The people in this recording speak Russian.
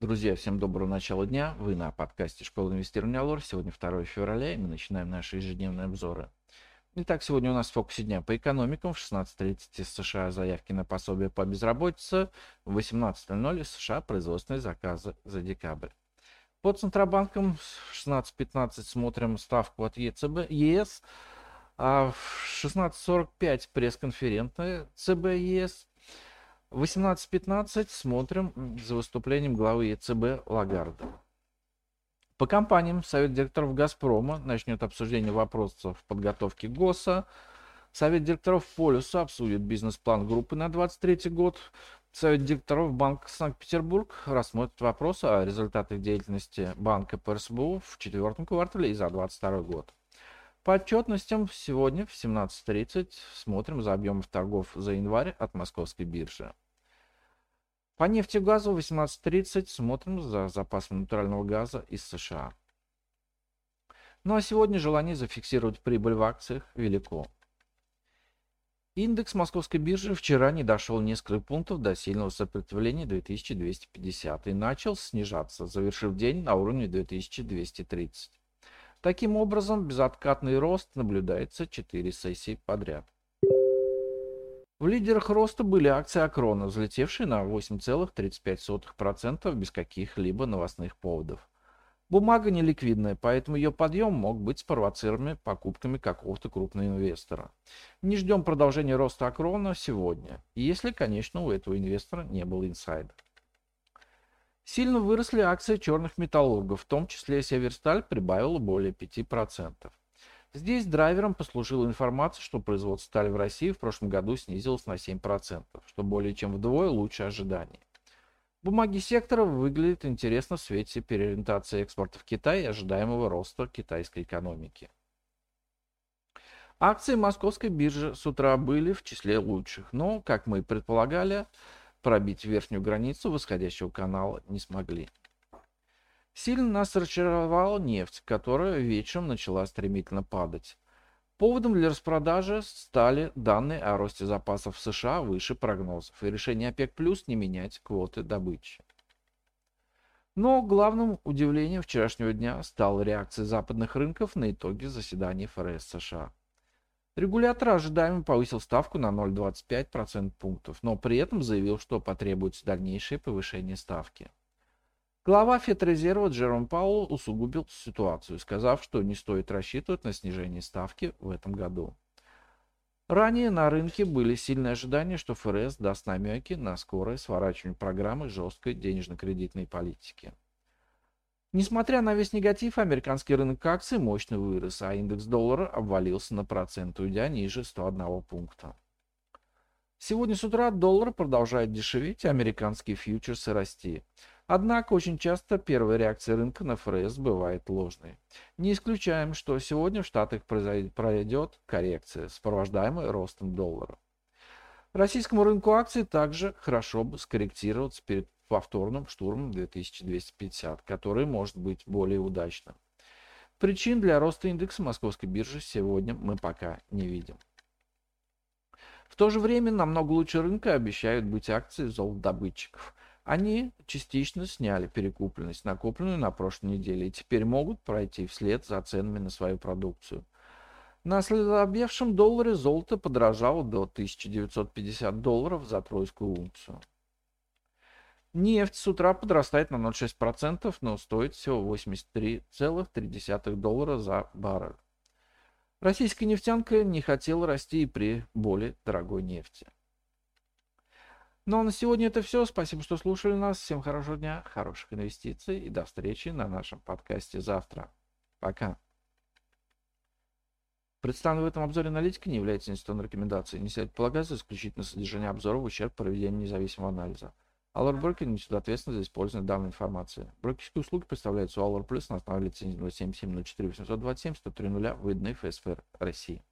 Друзья, всем доброго начала дня. Вы на подкасте Школы инвестирования Алор. Сегодня 2 февраля, и мы начинаем наши ежедневные обзоры. Итак, сегодня у нас в фокусе дня по экономикам. В 16.30 из США заявки на пособие по безработице. В 18.00 из США производственные заказы за декабрь. По Центробанкам в 16.15 смотрим ставку от ЕЦБ, ЕС. А в 16.45 пресс-конферентная ЦБ ЕС. 18.15 смотрим за выступлением главы ЕЦБ Лагарда. По компаниям Совет директоров «Газпрома» начнет обсуждение вопросов подготовки ГОСа. Совет директоров «Полюса» обсудит бизнес-план группы на 2023 год. Совет директоров Банка Санкт-Петербург рассмотрит вопросы о результатах деятельности банка по в четвертом квартале и за 2022 год. По отчетностям сегодня в 17.30 смотрим за объемов торгов за январь от московской биржи. По нефти и газу в 18.30 смотрим за запасами натурального газа из США. Ну а сегодня желание зафиксировать прибыль в акциях велико. Индекс московской биржи вчера не дошел несколько пунктов до сильного сопротивления 2250 и начал снижаться, завершив день на уровне 2230. Таким образом, безоткатный рост наблюдается 4 сессии подряд. В лидерах роста были акции Акрона, взлетевшие на 8,35% без каких-либо новостных поводов. Бумага неликвидная, поэтому ее подъем мог быть спровоцированным покупками какого-то крупного инвестора. Не ждем продолжения роста Акрона сегодня, если, конечно, у этого инвестора не был инсайда. Сильно выросли акции черных металлургов, в том числе Северсталь прибавила более 5%. Здесь драйвером послужила информация, что производство стали в России в прошлом году снизилось на 7%, что более чем вдвое лучше ожиданий. Бумаги сектора выглядят интересно в свете переориентации экспорта в Китай и ожидаемого роста китайской экономики. Акции московской биржи с утра были в числе лучших, но, как мы и предполагали, пробить верхнюю границу восходящего канала не смогли. Сильно нас разочаровала нефть, которая вечером начала стремительно падать. Поводом для распродажи стали данные о росте запасов в США выше прогнозов и решение ОПЕК+, плюс не менять квоты добычи. Но главным удивлением вчерашнего дня стала реакция западных рынков на итоги заседания ФРС США. Регулятор ожидаемо повысил ставку на 0,25% пунктов, но при этом заявил, что потребуется дальнейшее повышение ставки. Глава Федрезерва Джером Паул усугубил ситуацию, сказав, что не стоит рассчитывать на снижение ставки в этом году. Ранее на рынке были сильные ожидания, что ФРС даст намеки на скорое сворачивание программы жесткой денежно-кредитной политики. Несмотря на весь негатив, американский рынок акций мощно вырос, а индекс доллара обвалился на процент, уйдя ниже 101 пункта. Сегодня с утра доллар продолжает дешеветь, а американские фьючерсы расти. Однако очень часто первая реакция рынка на ФРС бывает ложной. Не исключаем, что сегодня в Штатах пройдет коррекция, сопровождаемая ростом доллара. Российскому рынку акций также хорошо бы скорректироваться перед повторным штурмом 2250, который может быть более удачным. Причин для роста индекса московской биржи сегодня мы пока не видим. В то же время намного лучше рынка обещают быть акции золотодобытчиков. Они частично сняли перекупленность, накопленную на прошлой неделе, и теперь могут пройти вслед за ценами на свою продукцию. На слабевшем долларе золото подорожало до 1950 долларов за тройскую унцию. Нефть с утра подрастает на 0,6%, но стоит всего 83,3 доллара за баррель. Российская нефтянка не хотела расти и при более дорогой нефти. Ну а на сегодня это все. Спасибо, что слушали нас. Всем хорошего дня, хороших инвестиций и до встречи на нашем подкасте завтра. Пока. Представленная в этом обзоре аналитика не является инвестиционной рекомендацией. Не следует полагаться исключительно содержание обзора в ущерб проведению независимого анализа. Allure Broker несет ответственность за использование данной информации. Брокерские услуги представляются у Allure Plus на основе лицензии 077 04 827 103 выданной ФСФР России.